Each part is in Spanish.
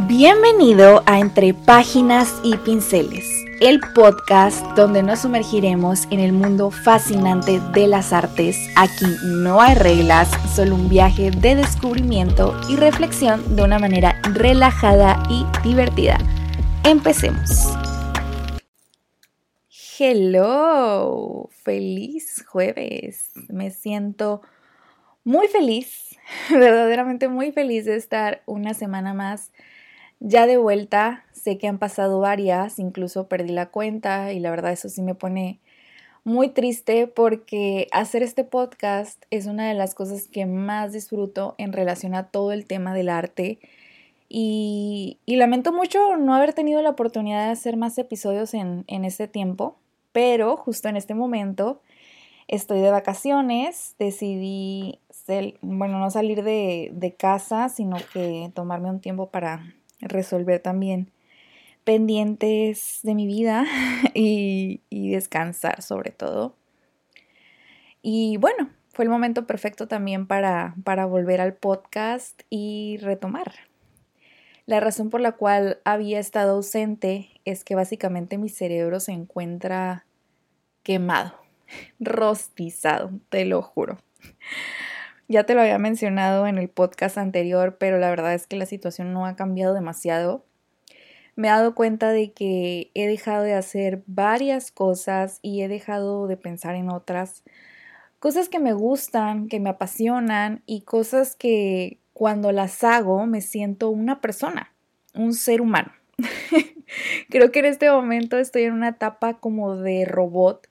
Bienvenido a Entre Páginas y Pinceles, el podcast donde nos sumergiremos en el mundo fascinante de las artes. Aquí no hay reglas, solo un viaje de descubrimiento y reflexión de una manera relajada y divertida. Empecemos. Hello, feliz jueves. Me siento muy feliz, verdaderamente muy feliz de estar una semana más ya de vuelta, sé que han pasado varias, incluso perdí la cuenta y la verdad eso sí me pone muy triste porque hacer este podcast es una de las cosas que más disfruto en relación a todo el tema del arte. Y, lamento mucho no haber tenido la oportunidad de hacer más episodios en, en este tiempo, pero justo en este momento estoy de vacaciones, decidí, bueno, no salir de, de casa, sino que tomarme un tiempo para resolver también pendientes de mi vida y, descansar sobre todo. Y bueno, fue el momento perfecto también para, para volver al podcast y retomar. La razón por la cual había estado ausente es que básicamente mi cerebro se encuentra quemado, rostizado, te lo juro. Ya te lo había mencionado en el podcast anterior, pero la verdad es que la situación no ha cambiado demasiado. Me he dado cuenta de que he dejado de hacer varias cosas y he dejado de pensar en otras. Cosas que me gustan, que me apasionan y cosas que cuando las hago me siento una persona, un ser humano. Creo que en este momento estoy en una etapa como de robot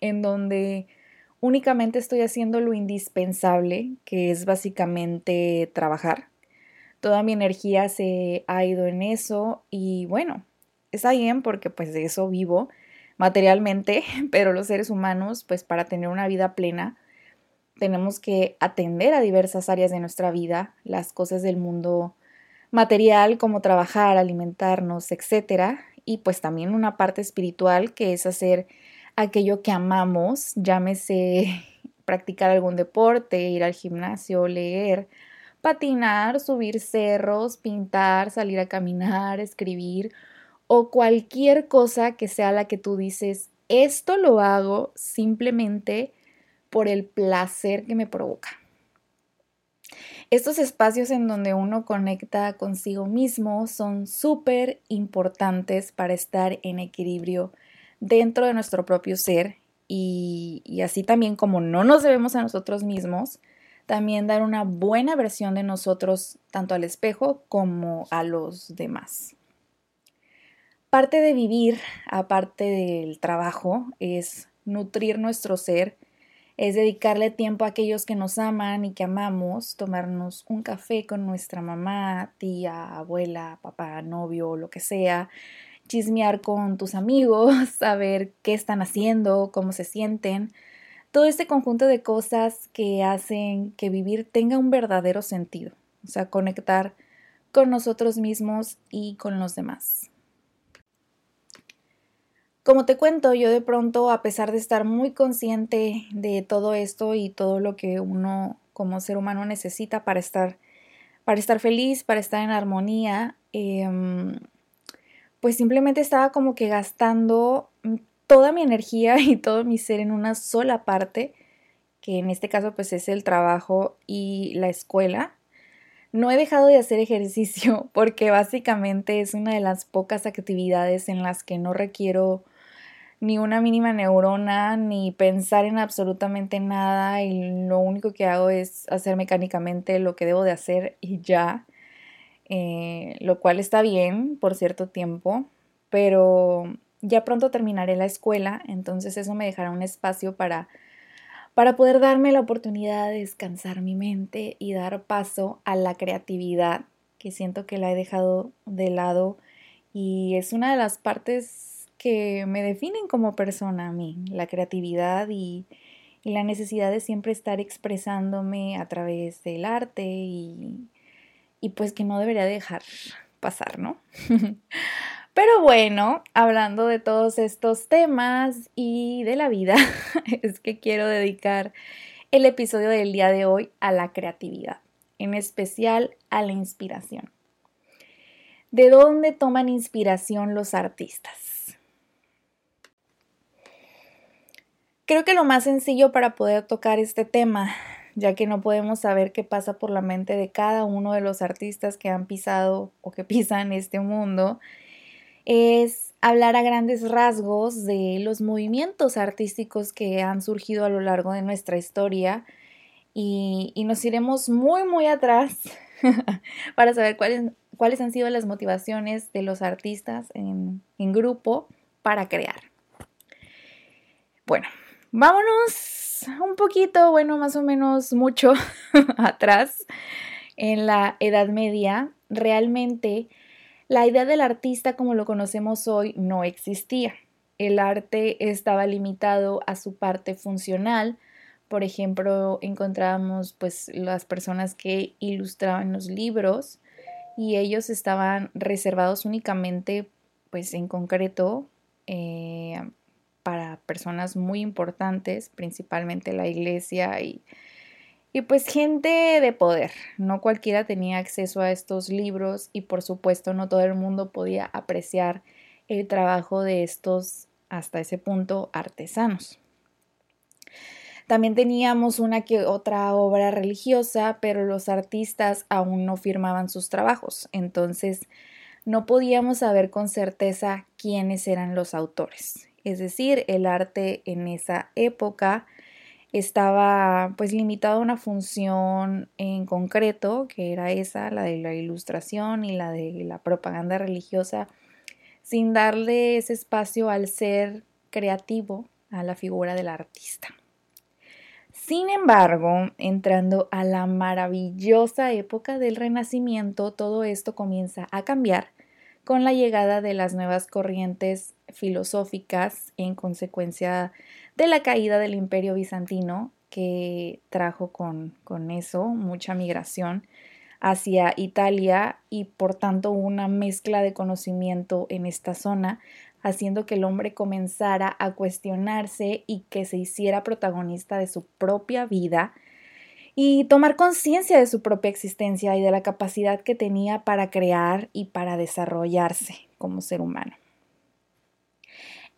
en donde únicamente estoy haciendo lo indispensable, que es básicamente trabajar. Toda mi energía se ha ido en eso y bueno, está bien porque pues de eso vivo materialmente, pero los seres humanos pues para tener una vida plena tenemos que atender a diversas áreas de nuestra vida, las cosas del mundo material como trabajar, alimentarnos, etcétera, y pues también una parte espiritual que es hacer aquello que amamos, llámese practicar algún deporte, ir al gimnasio, leer, patinar, subir cerros, pintar, salir a caminar, escribir o cualquier cosa que sea la que tú dices, esto lo hago simplemente por el placer que me provoca. Estos espacios en donde uno conecta consigo mismo son súper importantes para estar en equilibrio dentro de nuestro propio ser y, así también como no nos debemos a nosotros mismos, también dar una buena versión de nosotros tanto al espejo como a los demás. Parte de vivir, aparte del trabajo, es nutrir nuestro ser, es dedicarle tiempo a aquellos que nos aman y que amamos, tomarnos un café con nuestra mamá, tía, abuela, papá, novio, lo que sea, chismear con tus amigos, saber qué están haciendo, cómo se sienten. Todo este conjunto de cosas que hacen que vivir tenga un verdadero sentido. O sea, conectar con nosotros mismos y con los demás. Como te cuento, yo de pronto, a pesar de estar muy consciente de todo esto y todo lo que uno como ser humano necesita para estar, para estar feliz, para estar en armonía, eh, pues simplemente estaba como que gastando toda mi energía y todo mi ser en una sola parte, que en este caso pues es el trabajo y la escuela. No he dejado de hacer ejercicio porque básicamente es una de las pocas actividades en las que no requiero ni una mínima neurona ni pensar en absolutamente nada y lo único que hago es hacer mecánicamente lo que debo de hacer y ya. Eh, lo cual está bien por cierto tiempo, pero ya pronto terminaré la escuela, entonces eso me dejará un espacio para, para poder darme la oportunidad de descansar mi mente y dar paso a la creatividad, que siento que la he dejado de lado y es una de las partes que me definen como persona a mí, la creatividad y, y la necesidad de siempre estar expresándome a través del arte y, y pues que no debería dejar pasar, ¿no? Pero bueno, hablando de todos estos temas y de la vida, es que quiero dedicar el episodio del día de hoy a la creatividad, en especial a la inspiración. ¿De dónde toman inspiración los artistas? Creo que lo más sencillo para poder tocar este tema, ya que no podemos saber qué pasa por la mente de cada uno de los artistas que han pisado o que pisan este mundo, es hablar a grandes rasgos de los movimientos artísticos que han surgido a lo largo de nuestra historia y, nos iremos muy, muy atrás para saber cuáles, cuáles han sido las motivaciones de los artistas en, en grupo para crear. Bueno, vámonos un poquito, bueno, más o menos mucho atrás en la Edad Media. Realmente la idea del artista como lo conocemos hoy no existía. El arte estaba limitado a su parte funcional. Por ejemplo, encontrábamos pues las personas que ilustraban los libros y ellos estaban reservados únicamente pues en concreto eh, para personas muy importantes, principalmente la iglesia y y pues gente de poder, no cualquiera tenía acceso a estos libros y por supuesto no todo el mundo podía apreciar el trabajo de estos hasta ese punto artesanos. También teníamos una que otra obra religiosa, pero los artistas aún no firmaban sus trabajos, entonces no podíamos saber con certeza quiénes eran los autores. Es decir, el arte en esa época estaba pues limitado a una función en concreto, que era esa, la de la ilustración y la de la propaganda religiosa, sin darle ese espacio al ser creativo, a la figura del artista. Sin embargo, entrando a la maravillosa época del Renacimiento, todo esto comienza a cambiar con la llegada de las nuevas corrientes filosóficas en consecuencia de la caída del imperio bizantino que trajo con, con eso mucha migración hacia Italia y por tanto una mezcla de conocimiento en esta zona, haciendo que el hombre comenzara a cuestionarse y que se hiciera protagonista de su propia vida y tomar conciencia de su propia existencia y de la capacidad que tenía para crear y para desarrollarse como ser humano.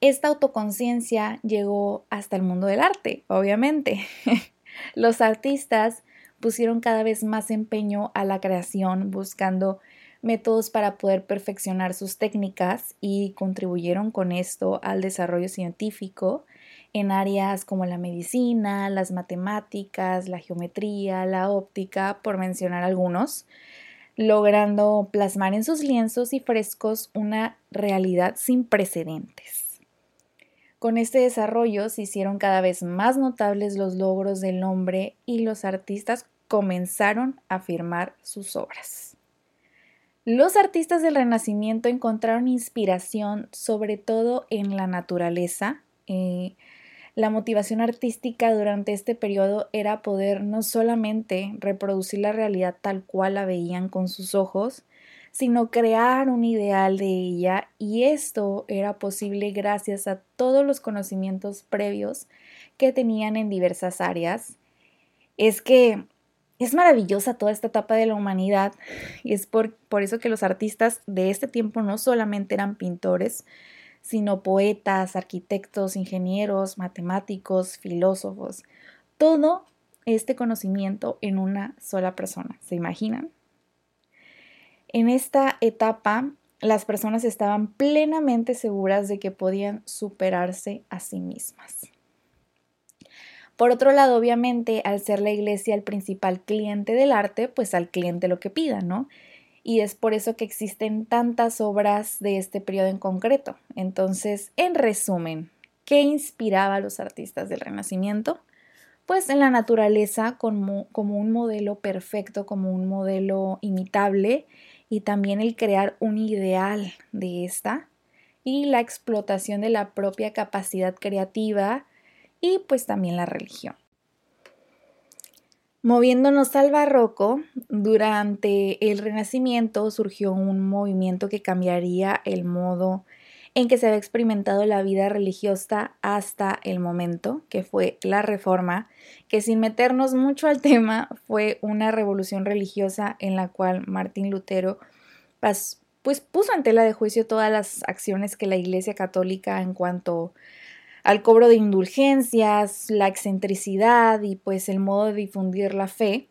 Esta autoconciencia llegó hasta el mundo del arte, obviamente. Los artistas pusieron cada vez más empeño a la creación buscando métodos para poder perfeccionar sus técnicas y contribuyeron con esto al desarrollo científico en áreas como la medicina, las matemáticas, la geometría, la óptica, por mencionar algunos, logrando plasmar en sus lienzos y frescos una realidad sin precedentes. Con este desarrollo se hicieron cada vez más notables los logros del hombre y los artistas comenzaron a firmar sus obras. Los artistas del Renacimiento encontraron inspiración sobre todo en la naturaleza. Eh, la motivación artística durante este periodo era poder no solamente reproducir la realidad tal cual la veían con sus ojos, sino crear un ideal de ella y esto era posible gracias a todos los conocimientos previos que tenían en diversas áreas. Es que es maravillosa toda esta etapa de la humanidad y es por, por eso que los artistas de este tiempo no solamente eran pintores, sino poetas, arquitectos, ingenieros, matemáticos, filósofos. Todo este conocimiento en una sola persona. ¿Se imaginan? En esta etapa, las personas estaban plenamente seguras de que podían superarse a sí mismas. Por otro lado, obviamente, al ser la iglesia el principal cliente del arte, pues al cliente lo que pida, ¿no? Y es por eso que existen tantas obras de este periodo en concreto. Entonces, en resumen, ¿qué inspiraba a los artistas del Renacimiento? Pues en la naturaleza como, como un modelo perfecto, como un modelo imitable y también el crear un ideal de esta y la explotación de la propia capacidad creativa y pues también la religión. Moviéndonos al barroco, durante el Renacimiento surgió un movimiento que cambiaría el modo en que se había experimentado la vida religiosa hasta el momento, que fue la Reforma, que sin meternos mucho al tema fue una revolución religiosa en la cual Martín Lutero pues puso en tela de juicio todas las acciones que la Iglesia Católica en cuanto al cobro de indulgencias, la excentricidad y pues el modo de difundir la fe.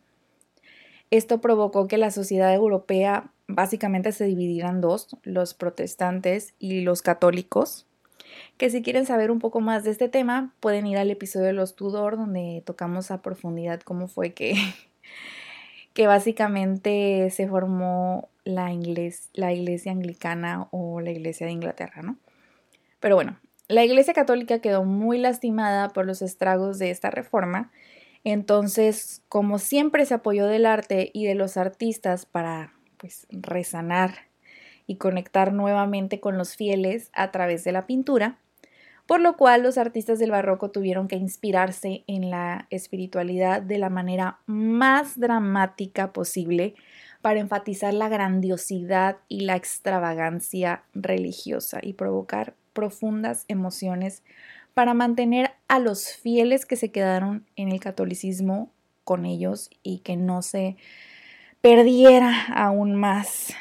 Esto provocó que la sociedad europea básicamente se dividiera en dos, los protestantes y los católicos. Que si quieren saber un poco más de este tema, pueden ir al episodio de los Tudor, donde tocamos a profundidad cómo fue que, que básicamente se formó la, la iglesia anglicana o la iglesia de Inglaterra, ¿no? Pero bueno, la Iglesia Católica quedó muy lastimada por los estragos de esta reforma, entonces, como siempre se apoyó del arte y de los artistas para pues resanar y conectar nuevamente con los fieles a través de la pintura, por lo cual los artistas del barroco tuvieron que inspirarse en la espiritualidad de la manera más dramática posible para enfatizar la grandiosidad y la extravagancia religiosa y provocar profundas emociones para mantener a los fieles que se quedaron en el catolicismo con ellos y que no se perdiera aún más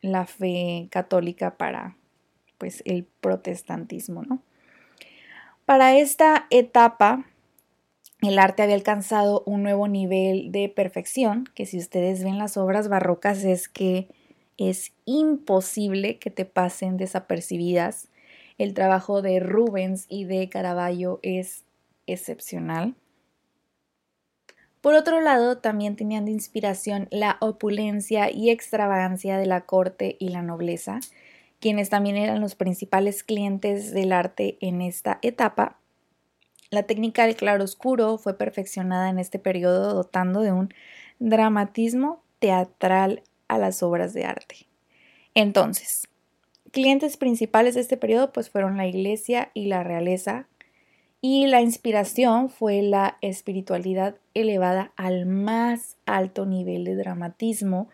la fe católica para pues el protestantismo, ¿no? Para esta etapa el arte había alcanzado un nuevo nivel de perfección, que si ustedes ven las obras barrocas es que es imposible que te pasen desapercibidas el trabajo de Rubens y de Caravaggio es excepcional. Por otro lado, también tenían de inspiración la opulencia y extravagancia de la corte y la nobleza, quienes también eran los principales clientes del arte en esta etapa. La técnica del claroscuro fue perfeccionada en este periodo dotando de un dramatismo teatral a las obras de arte. Entonces, clientes principales de este periodo pues fueron la iglesia y la realeza y la inspiración fue la espiritualidad elevada al más alto nivel de dramatismo,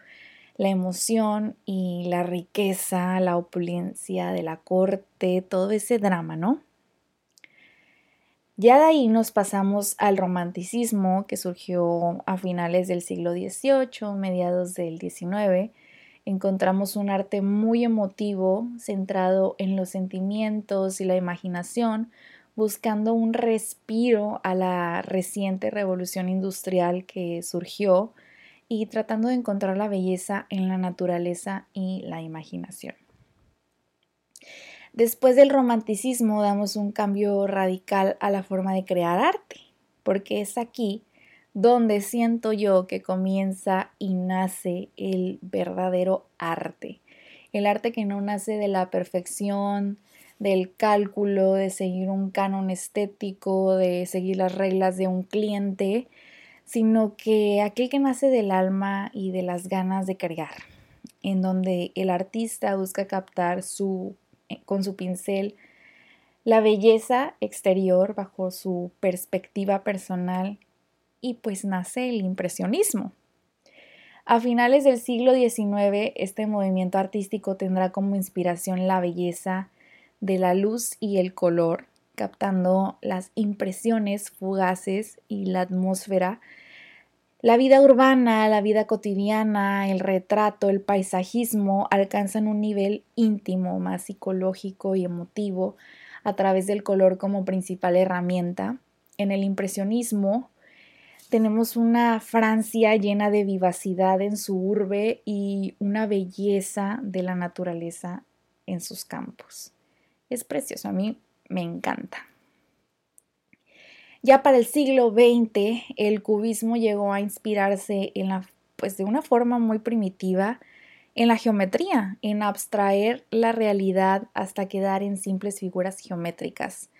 la emoción y la riqueza, la opulencia de la corte, todo ese drama, ¿no? Ya de ahí nos pasamos al romanticismo que surgió a finales del siglo XVIII, mediados del XIX, encontramos un arte muy emotivo, centrado en los sentimientos y la imaginación, buscando un respiro a la reciente revolución industrial que surgió y tratando de encontrar la belleza en la naturaleza y la imaginación. Después del romanticismo damos un cambio radical a la forma de crear arte, porque es aquí donde siento yo que comienza y nace el verdadero arte. El arte que no nace de la perfección, del cálculo, de seguir un canon estético, de seguir las reglas de un cliente, sino que aquel que nace del alma y de las ganas de crear, en donde el artista busca captar su, eh, con su pincel la belleza exterior bajo su perspectiva personal y pues nace el impresionismo. A finales del siglo XIX, este movimiento artístico tendrá como inspiración la belleza de la luz y el color, captando las impresiones fugaces y la atmósfera. La vida urbana, la vida cotidiana, el retrato, el paisajismo alcanzan un nivel íntimo, más psicológico y emotivo a través del color como principal herramienta. En el impresionismo, tenemos una Francia llena de vivacidad en su urbe y una belleza de la naturaleza en sus campos. Es precioso, a mí me encanta. Ya para el siglo XX, el cubismo llegó a inspirarse en la, pues de una forma muy primitiva en la geometría, en abstraer la realidad hasta quedar en simples figuras geométricas.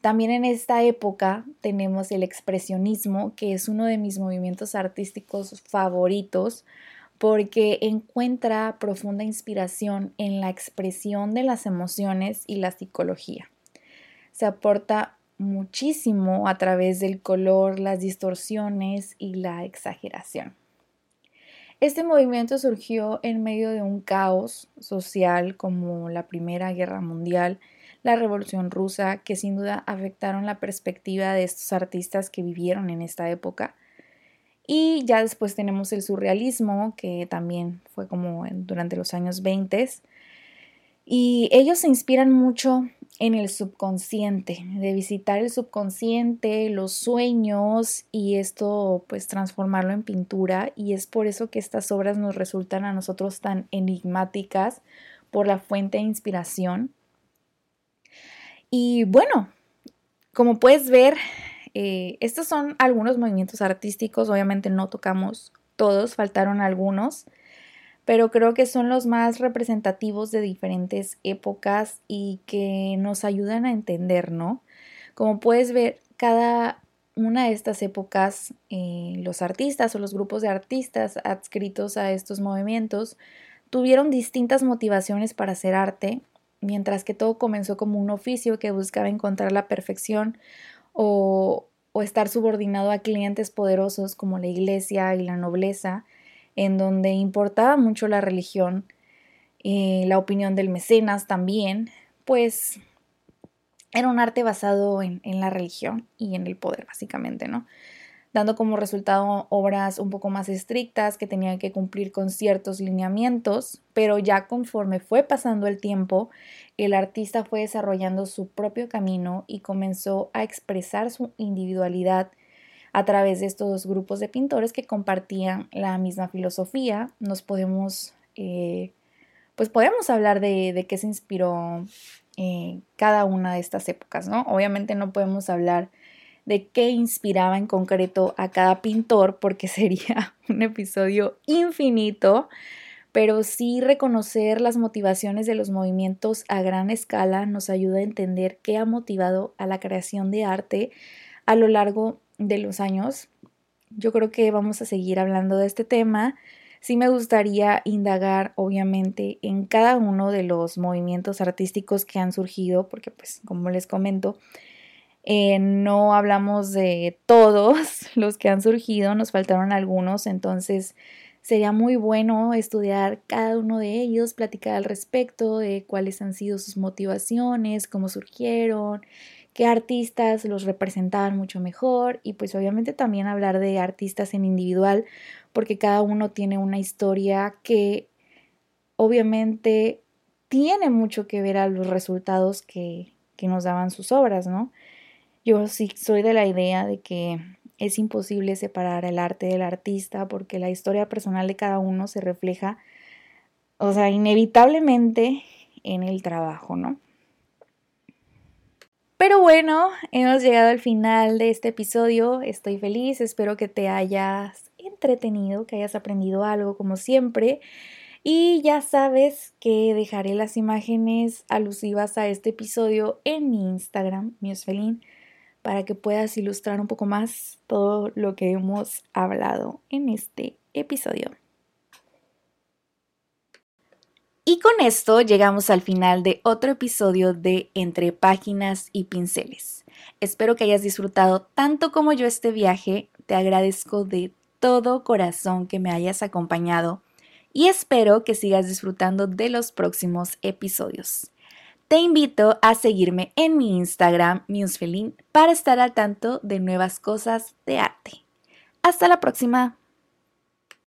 También en esta época tenemos el expresionismo, que es uno de mis movimientos artísticos favoritos porque encuentra profunda inspiración en la expresión de las emociones y la psicología. Se aporta muchísimo a través del color, las distorsiones y la exageración. Este movimiento surgió en medio de un caos social como la Primera Guerra Mundial la Revolución Rusa, que sin duda afectaron la perspectiva de estos artistas que vivieron en esta época. Y ya después tenemos el surrealismo, que también fue como durante los años 20. Y ellos se inspiran mucho en el subconsciente, de visitar el subconsciente, los sueños y esto pues transformarlo en pintura y es por eso que estas obras nos resultan a nosotros tan enigmáticas por la fuente de inspiración. Y bueno, como puedes ver, eh, estos son algunos movimientos artísticos, obviamente no tocamos todos, faltaron algunos pero creo que son los más representativos de diferentes épocas y que nos ayudan a entender, ¿no? Como puedes ver, cada una de estas épocas, eh, los artistas o los grupos de artistas adscritos a estos movimientos tuvieron distintas motivaciones para hacer arte, mientras que todo comenzó como un oficio que buscaba encontrar la perfección o, o estar subordinado a clientes poderosos como la iglesia y la nobleza, en donde importaba mucho la religión, y la opinión del mecenas también, pues era un arte basado en, la religión y en el poder, básicamente, ¿no? Dando como resultado obras un poco más estrictas que tenían que cumplir con ciertos lineamientos, pero ya conforme fue pasando el tiempo, el artista fue desarrollando su propio camino y comenzó a expresar su individualidad a través de estos grupos de pintores que compartían la misma filosofía. Nos podemos, eh, pues podemos hablar de, qué se inspiró eh, cada una de estas épocas, ¿no? Obviamente no podemos hablar de qué inspiraba en concreto a cada pintor porque sería un episodio infinito, pero sí reconocer las motivaciones de los movimientos a gran escala nos ayuda a entender qué ha motivado a la creación de arte a lo largo de los años. Yo creo que vamos a seguir hablando de este tema. Sí me gustaría indagar, obviamente, en cada uno de los movimientos artísticos que han surgido, porque, pues, como les comento, eh, no hablamos de todos los que han surgido, nos faltaron algunos, entonces sería muy bueno estudiar cada uno de ellos, platicar al respecto de cuáles han sido sus motivaciones, cómo surgieron, qué artistas los representaban mucho mejor y pues obviamente también hablar de artistas en individual porque cada uno tiene una historia que obviamente tiene mucho que ver a los resultados que, que nos daban sus obras, ¿no? Yo sí soy de la idea de que es imposible separar el arte del artista porque la historia personal de cada uno se refleja, o sea, inevitablemente en el trabajo, ¿no? Pero bueno, hemos llegado al final de este episodio. Estoy feliz, espero que te hayas entretenido, que hayas aprendido algo como siempre. Y ya sabes que dejaré las imágenes alusivas a este episodio en mi Instagram, Miosfelin, para que puedas ilustrar un poco más todo lo que hemos hablado en este episodio. Y con esto llegamos al final de otro episodio de Entre Páginas y Pinceles. Espero que hayas disfrutado tanto como yo este viaje. Te agradezco de todo corazón que me hayas acompañado y espero que sigas disfrutando de los próximos episodios. Te invito a seguirme en mi Instagram, Musefelin, para estar al tanto de nuevas cosas de arte. Hasta la próxima.